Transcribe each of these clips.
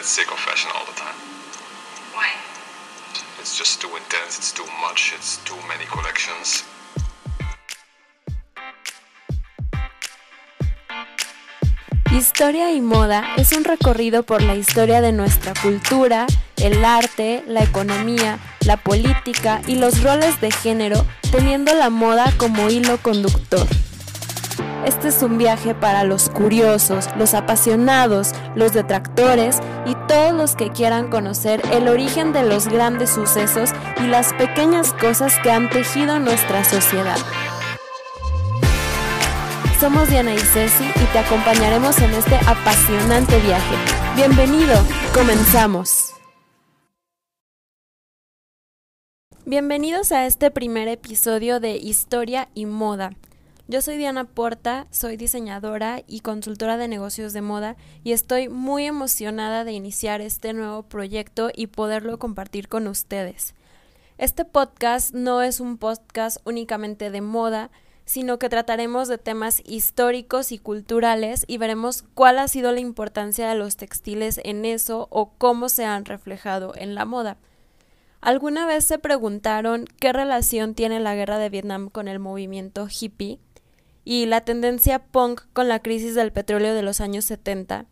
get sick of fashion all the time. Why? It's just too intense, it's too much, it's too many collections. Historia y moda es un recorrido por la historia de nuestra cultura, el arte, la economía, la política y los roles de género, teniendo la moda como hilo conductor. Este es un viaje para los curiosos, los apasionados, los detractores y todos los que quieran conocer el origen de los grandes sucesos y las pequeñas cosas que han tejido nuestra sociedad. Somos Diana y Ceci y te acompañaremos en este apasionante viaje. Bienvenido, comenzamos. Bienvenidos a este primer episodio de Historia y Moda. Yo soy Diana Porta, soy diseñadora y consultora de negocios de moda y estoy muy emocionada de iniciar este nuevo proyecto y poderlo compartir con ustedes. Este podcast no es un podcast únicamente de moda, sino que trataremos de temas históricos y culturales y veremos cuál ha sido la importancia de los textiles en eso o cómo se han reflejado en la moda. ¿Alguna vez se preguntaron qué relación tiene la guerra de Vietnam con el movimiento hippie? Y la tendencia punk con la crisis del petróleo de los años 70?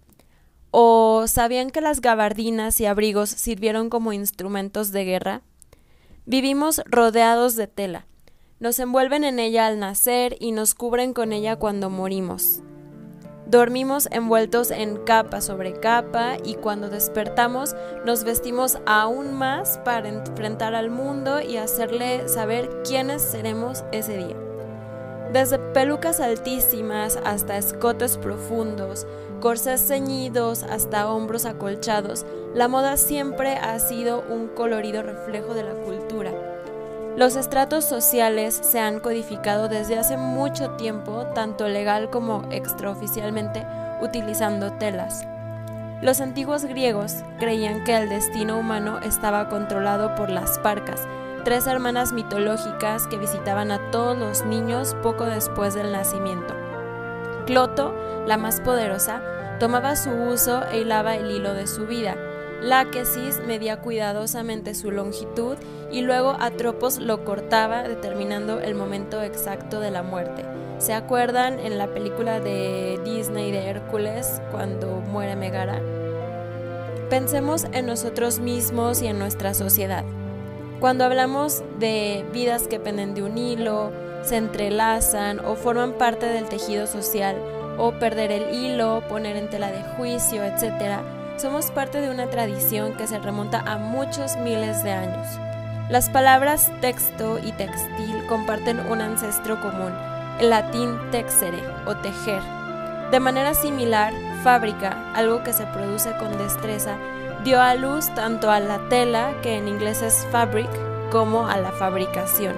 ¿O sabían que las gabardinas y abrigos sirvieron como instrumentos de guerra? Vivimos rodeados de tela. Nos envuelven en ella al nacer y nos cubren con ella cuando morimos. Dormimos envueltos en capa sobre capa y cuando despertamos nos vestimos aún más para enfrentar al mundo y hacerle saber quiénes seremos ese día. Desde pelucas altísimas hasta escotes profundos, corsés ceñidos hasta hombros acolchados, la moda siempre ha sido un colorido reflejo de la cultura. Los estratos sociales se han codificado desde hace mucho tiempo, tanto legal como extraoficialmente, utilizando telas. Los antiguos griegos creían que el destino humano estaba controlado por las parcas, tres hermanas mitológicas que visitaban a todos los niños poco después del nacimiento. Cloto, la más poderosa, tomaba su uso e hilaba el hilo de su vida. Láquesis medía cuidadosamente su longitud y luego Atropos lo cortaba determinando el momento exacto de la muerte. ¿Se acuerdan en la película de Disney de Hércules cuando muere Megara? Pensemos en nosotros mismos y en nuestra sociedad. Cuando hablamos de vidas que penden de un hilo, se entrelazan o forman parte del tejido social, o perder el hilo, poner en tela de juicio, etc., somos parte de una tradición que se remonta a muchos miles de años. Las palabras texto y textil comparten un ancestro común, el latín texere o tejer. De manera similar, fábrica, algo que se produce con destreza, dio a luz tanto a la tela, que en inglés es fabric, como a la fabricación.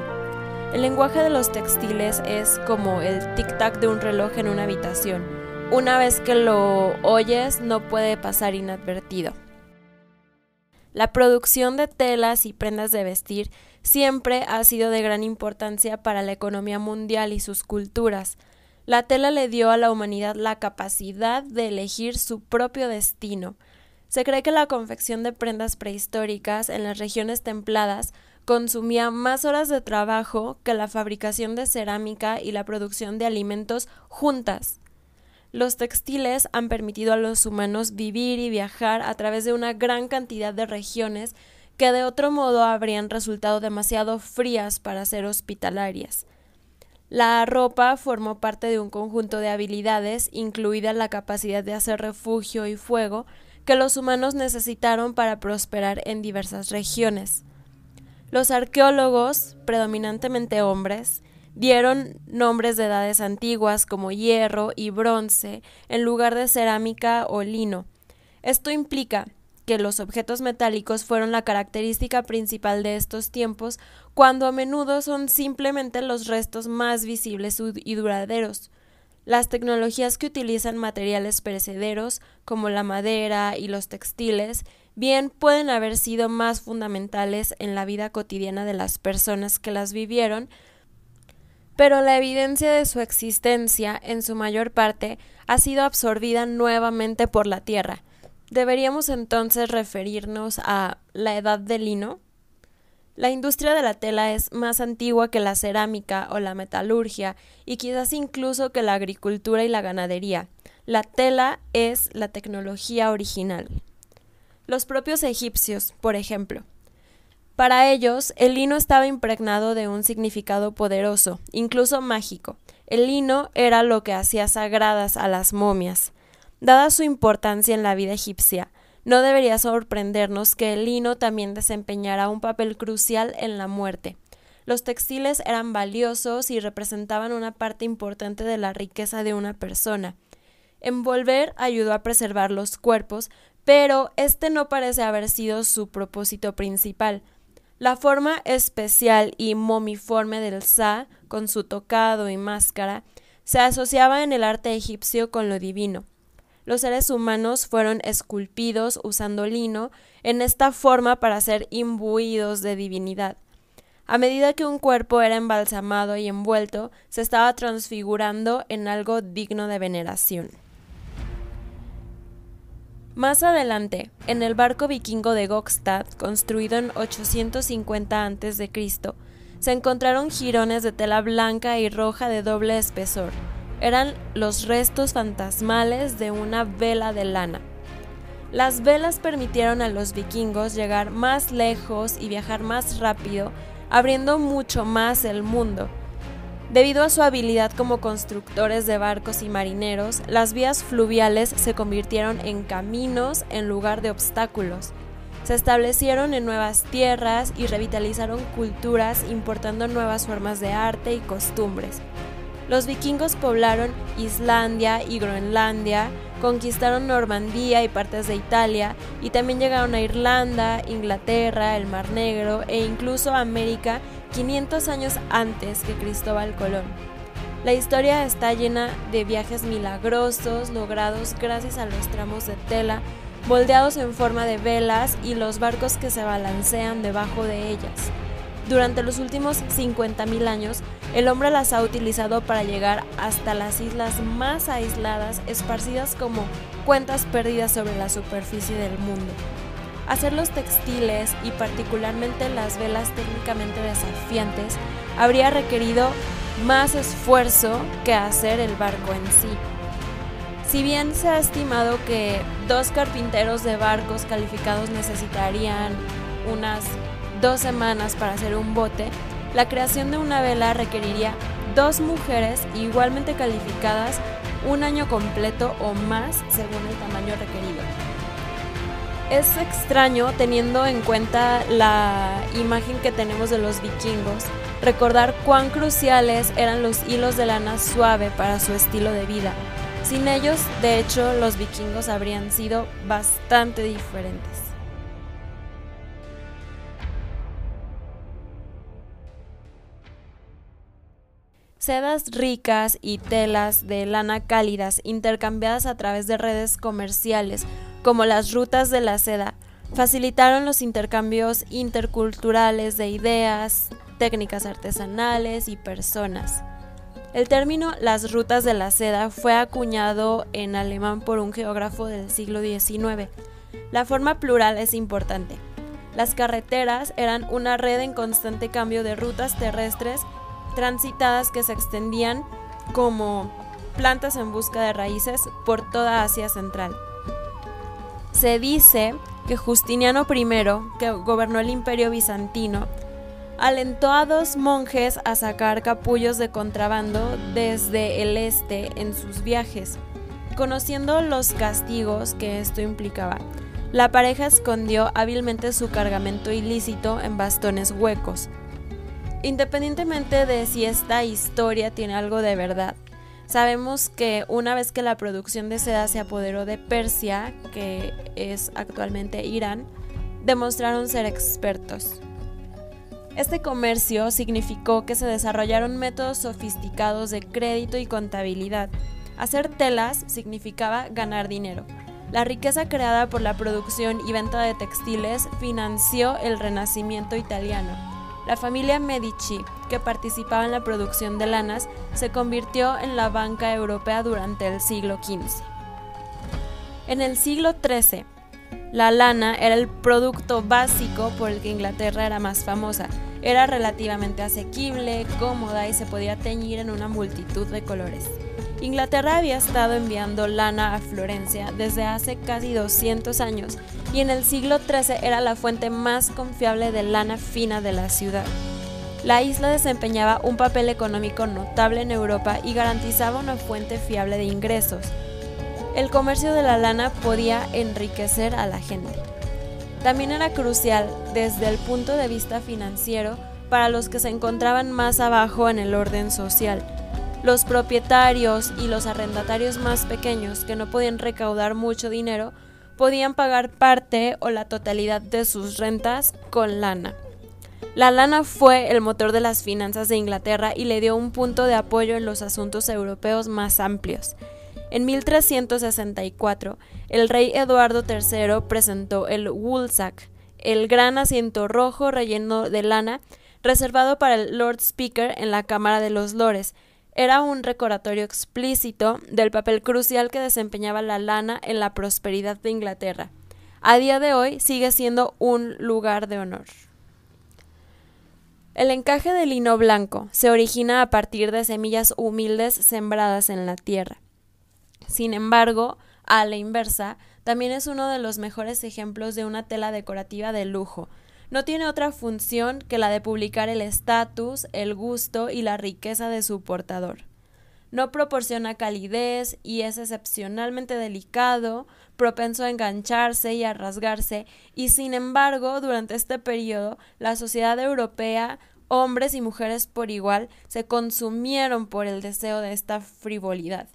El lenguaje de los textiles es como el tic-tac de un reloj en una habitación. Una vez que lo oyes no puede pasar inadvertido. La producción de telas y prendas de vestir siempre ha sido de gran importancia para la economía mundial y sus culturas. La tela le dio a la humanidad la capacidad de elegir su propio destino, se cree que la confección de prendas prehistóricas en las regiones templadas consumía más horas de trabajo que la fabricación de cerámica y la producción de alimentos juntas. Los textiles han permitido a los humanos vivir y viajar a través de una gran cantidad de regiones que de otro modo habrían resultado demasiado frías para ser hospitalarias. La ropa formó parte de un conjunto de habilidades, incluida la capacidad de hacer refugio y fuego, que los humanos necesitaron para prosperar en diversas regiones. Los arqueólogos, predominantemente hombres, dieron nombres de edades antiguas como hierro y bronce en lugar de cerámica o lino. Esto implica que los objetos metálicos fueron la característica principal de estos tiempos, cuando a menudo son simplemente los restos más visibles y duraderos. Las tecnologías que utilizan materiales perecederos, como la madera y los textiles, bien pueden haber sido más fundamentales en la vida cotidiana de las personas que las vivieron, pero la evidencia de su existencia, en su mayor parte, ha sido absorbida nuevamente por la tierra. ¿Deberíamos entonces referirnos a la edad del lino? La industria de la tela es más antigua que la cerámica o la metalurgia y quizás incluso que la agricultura y la ganadería. La tela es la tecnología original. Los propios egipcios, por ejemplo. Para ellos, el lino estaba impregnado de un significado poderoso, incluso mágico. El lino era lo que hacía sagradas a las momias. Dada su importancia en la vida egipcia, no debería sorprendernos que el lino también desempeñara un papel crucial en la muerte. Los textiles eran valiosos y representaban una parte importante de la riqueza de una persona. Envolver ayudó a preservar los cuerpos, pero este no parece haber sido su propósito principal. La forma especial y momiforme del Sa, con su tocado y máscara, se asociaba en el arte egipcio con lo divino los seres humanos fueron esculpidos usando lino en esta forma para ser imbuidos de divinidad. A medida que un cuerpo era embalsamado y envuelto, se estaba transfigurando en algo digno de veneración. Más adelante, en el barco vikingo de Gokstad, construido en 850 a.C., se encontraron jirones de tela blanca y roja de doble espesor, eran los restos fantasmales de una vela de lana. Las velas permitieron a los vikingos llegar más lejos y viajar más rápido, abriendo mucho más el mundo. Debido a su habilidad como constructores de barcos y marineros, las vías fluviales se convirtieron en caminos en lugar de obstáculos. Se establecieron en nuevas tierras y revitalizaron culturas importando nuevas formas de arte y costumbres. Los vikingos poblaron Islandia y Groenlandia, conquistaron Normandía y partes de Italia, y también llegaron a Irlanda, Inglaterra, el Mar Negro e incluso América 500 años antes que Cristóbal Colón. La historia está llena de viajes milagrosos logrados gracias a los tramos de tela moldeados en forma de velas y los barcos que se balancean debajo de ellas. Durante los últimos 50.000 años, el hombre las ha utilizado para llegar hasta las islas más aisladas, esparcidas como cuentas perdidas sobre la superficie del mundo. Hacer los textiles y particularmente las velas técnicamente desafiantes habría requerido más esfuerzo que hacer el barco en sí. Si bien se ha estimado que dos carpinteros de barcos calificados necesitarían unas dos semanas para hacer un bote, la creación de una vela requeriría dos mujeres igualmente calificadas un año completo o más según el tamaño requerido. Es extraño teniendo en cuenta la imagen que tenemos de los vikingos, recordar cuán cruciales eran los hilos de lana suave para su estilo de vida. Sin ellos, de hecho, los vikingos habrían sido bastante diferentes. Sedas ricas y telas de lana cálidas intercambiadas a través de redes comerciales como las rutas de la seda facilitaron los intercambios interculturales de ideas, técnicas artesanales y personas. El término las rutas de la seda fue acuñado en alemán por un geógrafo del siglo XIX. La forma plural es importante. Las carreteras eran una red en constante cambio de rutas terrestres transitadas que se extendían como plantas en busca de raíces por toda Asia Central. Se dice que Justiniano I, que gobernó el imperio bizantino, alentó a dos monjes a sacar capullos de contrabando desde el este en sus viajes. Conociendo los castigos que esto implicaba, la pareja escondió hábilmente su cargamento ilícito en bastones huecos, Independientemente de si esta historia tiene algo de verdad, sabemos que una vez que la producción de seda se apoderó de Persia, que es actualmente Irán, demostraron ser expertos. Este comercio significó que se desarrollaron métodos sofisticados de crédito y contabilidad. Hacer telas significaba ganar dinero. La riqueza creada por la producción y venta de textiles financió el renacimiento italiano la familia Medici, que participaba en la producción de lanas, se convirtió en la banca europea durante el siglo XV. En el siglo XIII, La lana era el producto básico por el que Inglaterra era más famosa. Era relativamente asequible, cómoda y se podía teñir en una multitud de colores. Inglaterra había estado enviando lana a Florencia desde hace casi 200 años y en el siglo XIII era la fuente más confiable de lana fina de la ciudad. La isla desempeñaba un papel económico notable en Europa y garantizaba una fuente fiable de ingresos. El comercio de la lana podía enriquecer a la gente. También era crucial desde el punto de vista financiero para los que se encontraban más abajo en el orden social. Los propietarios y los arrendatarios más pequeños que no podían recaudar mucho dinero podían pagar parte o la totalidad de sus rentas con lana. La lana fue el motor de las finanzas de Inglaterra y le dio un punto de apoyo en los asuntos europeos más amplios. En 1364, el rey Eduardo III presentó el Woolsack, el gran asiento rojo relleno de lana, reservado para el Lord Speaker en la Cámara de los Lores. Era un recordatorio explícito del papel crucial que desempeñaba la lana en la prosperidad de Inglaterra. A día de hoy sigue siendo un lugar de honor. El encaje de lino blanco se origina a partir de semillas humildes sembradas en la tierra. Sin embargo, a la inversa, también es uno de los mejores ejemplos de una tela decorativa de lujo. No tiene otra función que la de publicar el estatus, el gusto y la riqueza de su portador. No proporciona calidez y es excepcionalmente delicado, propenso a engancharse y a rasgarse, y sin embargo, durante este periodo, la sociedad europea hombres y mujeres por igual se consumieron por el deseo de esta frivolidad.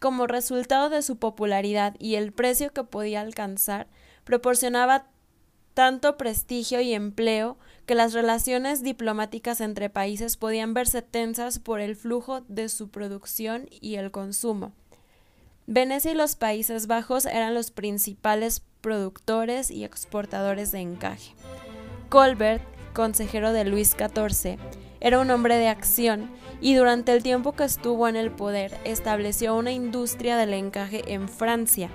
Como resultado de su popularidad y el precio que podía alcanzar, proporcionaba tanto prestigio y empleo que las relaciones diplomáticas entre países podían verse tensas por el flujo de su producción y el consumo. Venecia y los Países Bajos eran los principales productores y exportadores de encaje. Colbert consejero de Luis XIV, era un hombre de acción y durante el tiempo que estuvo en el poder estableció una industria del encaje en Francia.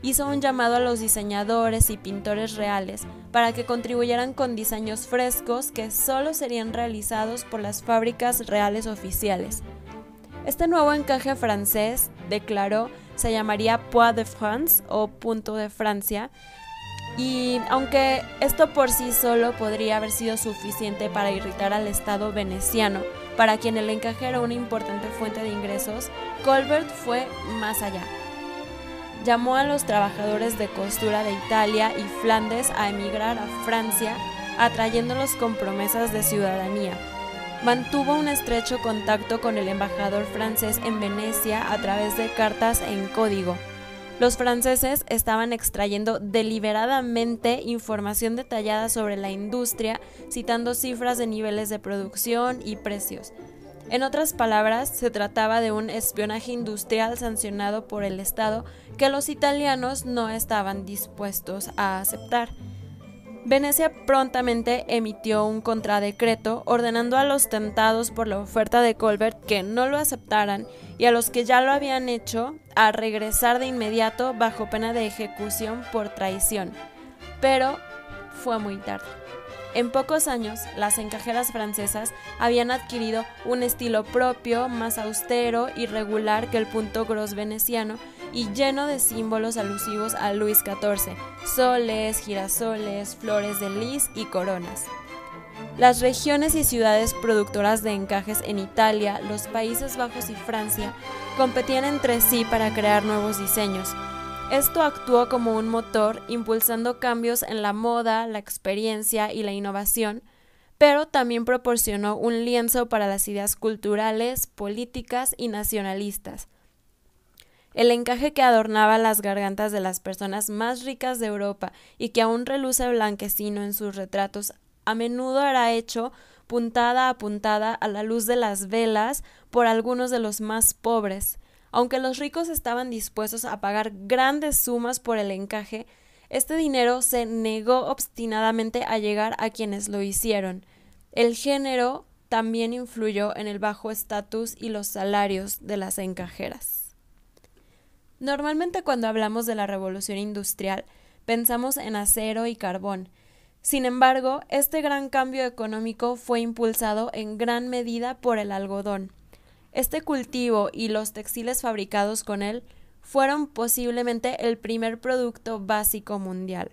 Hizo un llamado a los diseñadores y pintores reales para que contribuyeran con diseños frescos que solo serían realizados por las fábricas reales oficiales. Este nuevo encaje francés, declaró, se llamaría Poix de France o Punto de Francia y aunque esto por sí solo podría haber sido suficiente para irritar al Estado veneciano, para quien el encaje era una importante fuente de ingresos, Colbert fue más allá. Llamó a los trabajadores de costura de Italia y Flandes a emigrar a Francia, atrayéndolos con promesas de ciudadanía. Mantuvo un estrecho contacto con el embajador francés en Venecia a través de cartas en código, los franceses estaban extrayendo deliberadamente información detallada sobre la industria, citando cifras de niveles de producción y precios. En otras palabras, se trataba de un espionaje industrial sancionado por el Estado que los italianos no estaban dispuestos a aceptar. Venecia prontamente emitió un contradecreto ordenando a los tentados por la oferta de Colbert que no lo aceptaran y a los que ya lo habían hecho a regresar de inmediato bajo pena de ejecución por traición. Pero fue muy tarde. En pocos años, las encajeras francesas habían adquirido un estilo propio, más austero y regular que el punto gros veneciano y lleno de símbolos alusivos a Luis XIV, soles, girasoles, flores de lis y coronas. Las regiones y ciudades productoras de encajes en Italia, los Países Bajos y Francia competían entre sí para crear nuevos diseños. Esto actuó como un motor impulsando cambios en la moda, la experiencia y la innovación, pero también proporcionó un lienzo para las ideas culturales, políticas y nacionalistas. El encaje que adornaba las gargantas de las personas más ricas de Europa y que aún reluce blanquecino en sus retratos, a menudo era hecho puntada a puntada a la luz de las velas por algunos de los más pobres. Aunque los ricos estaban dispuestos a pagar grandes sumas por el encaje, este dinero se negó obstinadamente a llegar a quienes lo hicieron. El género también influyó en el bajo estatus y los salarios de las encajeras. Normalmente cuando hablamos de la revolución industrial, pensamos en acero y carbón. Sin embargo, este gran cambio económico fue impulsado en gran medida por el algodón. Este cultivo y los textiles fabricados con él fueron posiblemente el primer producto básico mundial.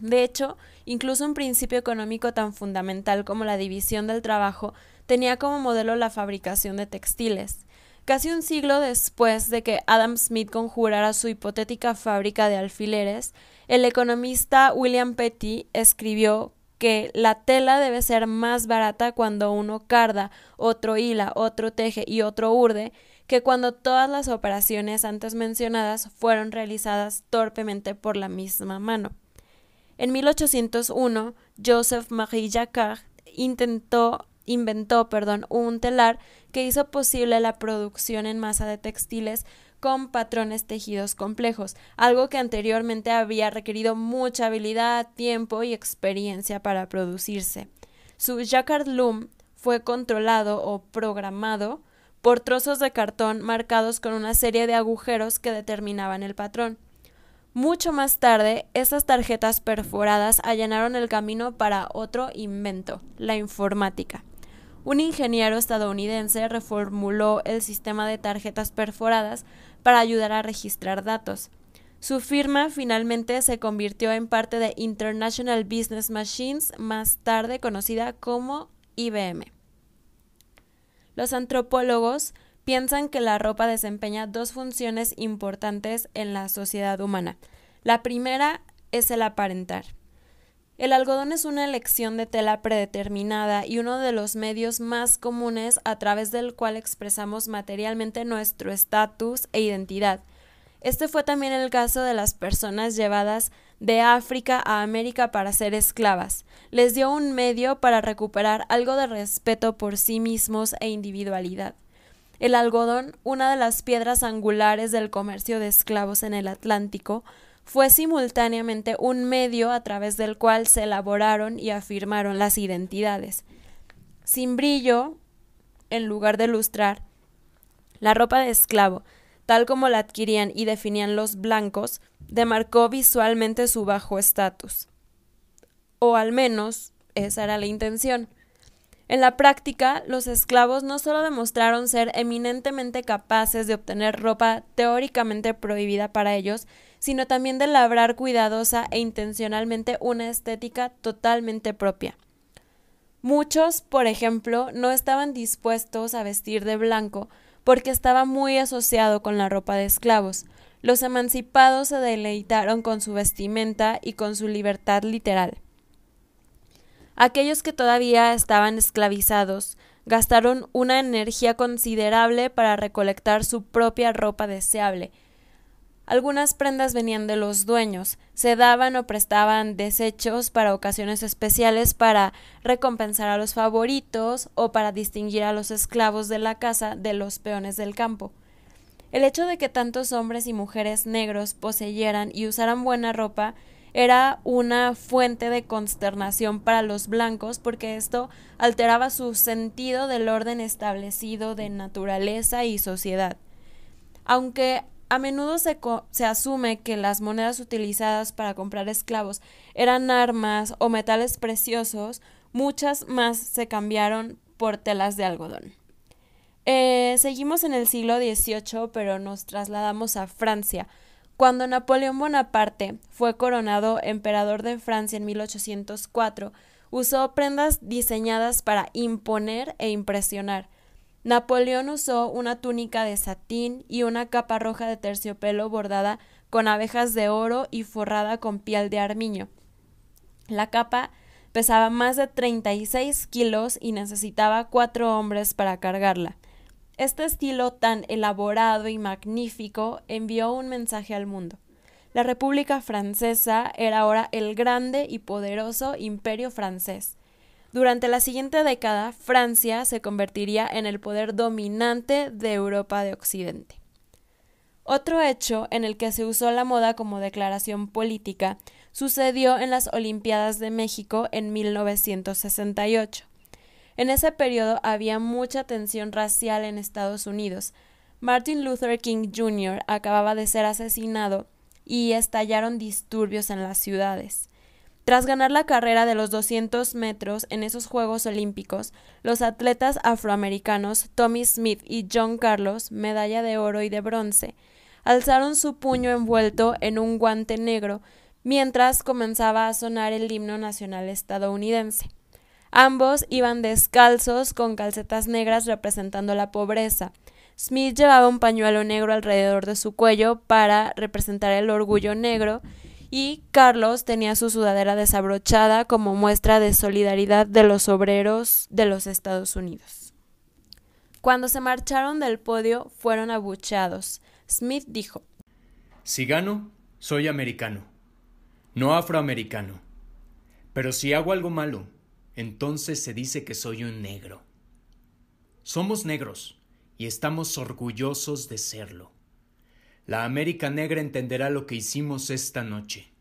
De hecho, incluso un principio económico tan fundamental como la división del trabajo tenía como modelo la fabricación de textiles. Casi un siglo después de que Adam Smith conjurara su hipotética fábrica de alfileres, el economista William Petty escribió que la tela debe ser más barata cuando uno carda, otro hila, otro teje y otro urde, que cuando todas las operaciones antes mencionadas fueron realizadas torpemente por la misma mano. En 1801, Joseph Marie Jacquard inventó perdón, un telar que hizo posible la producción en masa de textiles con patrones tejidos complejos, algo que anteriormente había requerido mucha habilidad, tiempo y experiencia para producirse. Su Jacquard Loom fue controlado o programado por trozos de cartón marcados con una serie de agujeros que determinaban el patrón. Mucho más tarde, esas tarjetas perforadas allanaron el camino para otro invento, la informática. Un ingeniero estadounidense reformuló el sistema de tarjetas perforadas para ayudar a registrar datos. Su firma finalmente se convirtió en parte de International Business Machines, más tarde conocida como IBM. Los antropólogos piensan que la ropa desempeña dos funciones importantes en la sociedad humana. La primera es el aparentar. El algodón es una elección de tela predeterminada y uno de los medios más comunes a través del cual expresamos materialmente nuestro estatus e identidad. Este fue también el caso de las personas llevadas de África a América para ser esclavas. Les dio un medio para recuperar algo de respeto por sí mismos e individualidad. El algodón, una de las piedras angulares del comercio de esclavos en el Atlántico, fue simultáneamente un medio a través del cual se elaboraron y afirmaron las identidades. Sin brillo, en lugar de lustrar, la ropa de esclavo, tal como la adquirían y definían los blancos, demarcó visualmente su bajo estatus. O al menos esa era la intención. En la práctica, los esclavos no solo demostraron ser eminentemente capaces de obtener ropa teóricamente prohibida para ellos, sino también de labrar cuidadosa e intencionalmente una estética totalmente propia. Muchos, por ejemplo, no estaban dispuestos a vestir de blanco porque estaba muy asociado con la ropa de esclavos. Los emancipados se deleitaron con su vestimenta y con su libertad literal. Aquellos que todavía estaban esclavizados gastaron una energía considerable para recolectar su propia ropa deseable. Algunas prendas venían de los dueños, se daban o prestaban desechos para ocasiones especiales para recompensar a los favoritos o para distinguir a los esclavos de la casa de los peones del campo. El hecho de que tantos hombres y mujeres negros poseyeran y usaran buena ropa era una fuente de consternación para los blancos porque esto alteraba su sentido del orden establecido de naturaleza y sociedad. Aunque a menudo se, se, asume que las monedas utilizadas para comprar esclavos eran armas o metales preciosos, muchas más se cambiaron por telas de algodón. Eh, seguimos en el siglo XVIII, pero nos trasladamos a Francia, cuando Napoleón Bonaparte fue coronado emperador de Francia en 1804, usó prendas diseñadas para imponer e impresionar. Napoleón usó una túnica de satín y una capa roja de terciopelo bordada con abejas de oro y forrada con piel de armiño. La capa pesaba más de 36 kilos y necesitaba cuatro hombres para cargarla. Este estilo tan elaborado y magnífico envió un mensaje al mundo. La República Francesa era ahora el grande y poderoso imperio francés. Durante la siguiente década, Francia se convertiría en el poder dominante de Europa de Occidente. Otro hecho en el que se usó la moda como declaración política sucedió en las Olimpiadas de México en 1968. En ese periodo había mucha tensión racial en Estados Unidos. Martin Luther King Jr. acababa de ser asesinado y estallaron disturbios en las ciudades. Tras ganar la carrera de los 200 metros en esos Juegos Olímpicos, los atletas afroamericanos Tommy Smith y John Carlos, medalla de oro y de bronce, alzaron su puño envuelto en un guante negro mientras comenzaba a sonar el himno nacional estadounidense. Ambos iban descalzos con calcetas negras representando la pobreza. Smith llevaba un pañuelo negro alrededor de su cuello para representar el orgullo negro y Carlos tenía su sudadera desabrochada como muestra de solidaridad de los obreros de los Estados Unidos. Cuando se marcharon del podio fueron abucheados. Smith dijo Si gano, soy americano, no afroamericano. Pero si hago algo malo, entonces se dice que soy un negro. Somos negros y estamos orgullosos de serlo. La América Negra entenderá lo que hicimos esta noche.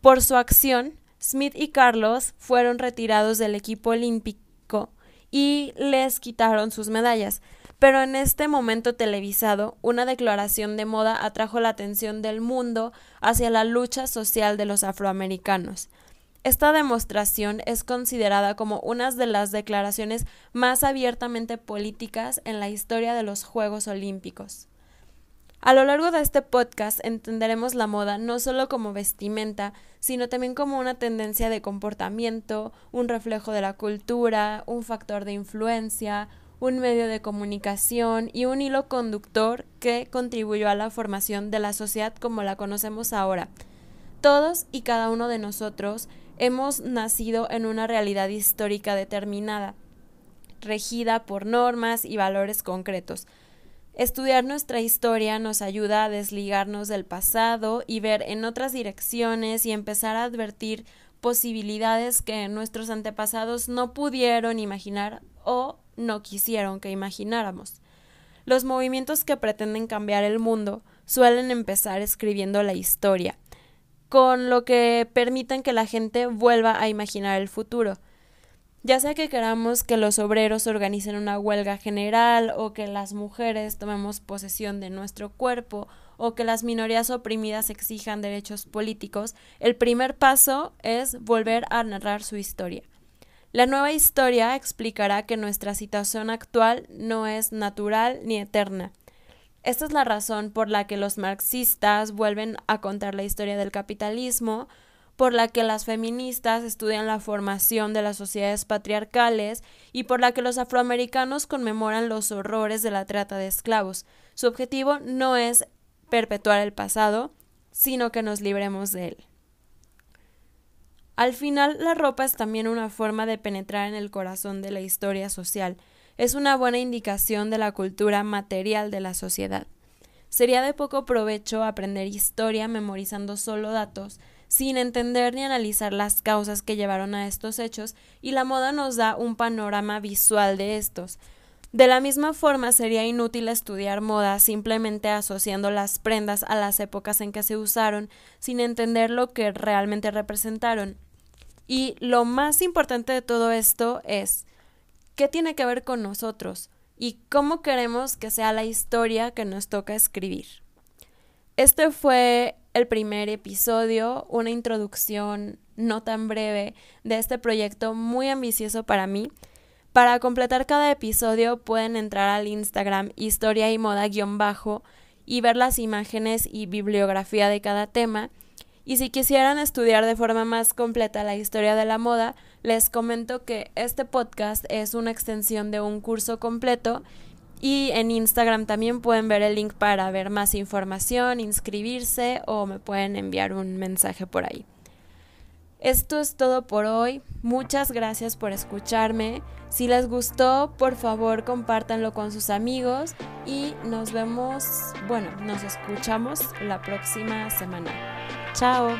Por su acción, Smith y Carlos fueron retirados del equipo olímpico y les quitaron sus medallas. Pero en este momento televisado, una declaración de moda atrajo la atención del mundo hacia la lucha social de los afroamericanos. Esta demostración es considerada como una de las declaraciones más abiertamente políticas en la historia de los Juegos Olímpicos. A lo largo de este podcast entenderemos la moda no solo como vestimenta, sino también como una tendencia de comportamiento, un reflejo de la cultura, un factor de influencia, un medio de comunicación y un hilo conductor que contribuyó a la formación de la sociedad como la conocemos ahora. Todos y cada uno de nosotros hemos nacido en una realidad histórica determinada, regida por normas y valores concretos, Estudiar nuestra historia nos ayuda a desligarnos del pasado y ver en otras direcciones y empezar a advertir posibilidades que nuestros antepasados no pudieron imaginar o no quisieron que imagináramos. Los movimientos que pretenden cambiar el mundo suelen empezar escribiendo la historia, con lo que permiten que la gente vuelva a imaginar el futuro. Ya sea que queramos que los obreros organicen una huelga general o que las mujeres tomemos posesión de nuestro cuerpo o que las minorías oprimidas exijan derechos políticos, el primer paso es volver a narrar su historia. La nueva historia explicará que nuestra situación actual no es natural ni eterna. Esta es la razón por la que los marxistas vuelven a contar la historia del capitalismo, por la que las feministas estudian la formación de las sociedades patriarcales y por la que los afroamericanos conmemoran los horrores de la trata de esclavos. Su objetivo no es perpetuar el pasado, sino que nos libremos de él. Al final, la ropa es también una forma de penetrar en el corazón de la historia social. Es una buena indicación de la cultura material de la sociedad. Sería de poco provecho aprender historia memorizando solo datos, sin entender ni analizar las causas que llevaron a estos hechos, y la moda nos da un panorama visual de estos. De la misma forma sería inútil estudiar moda simplemente asociando las prendas a las épocas en que se usaron, sin entender lo que realmente representaron. Y lo más importante de todo esto es qué tiene que ver con nosotros y cómo queremos que sea la historia que nos toca escribir. Este fue el primer episodio, una introducción no tan breve de este proyecto muy ambicioso para mí. Para completar cada episodio pueden entrar al Instagram historia y moda guion bajo y ver las imágenes y bibliografía de cada tema. Y si quisieran estudiar de forma más completa la historia de la moda, les comento que este podcast es una extensión de un curso completo y en Instagram también pueden ver el link para ver más información, inscribirse o me pueden enviar un mensaje por ahí. Esto es todo por hoy. Muchas gracias por escucharme. Si les gustó, por favor compártanlo con sus amigos y nos vemos, bueno, nos escuchamos la próxima semana. Chao.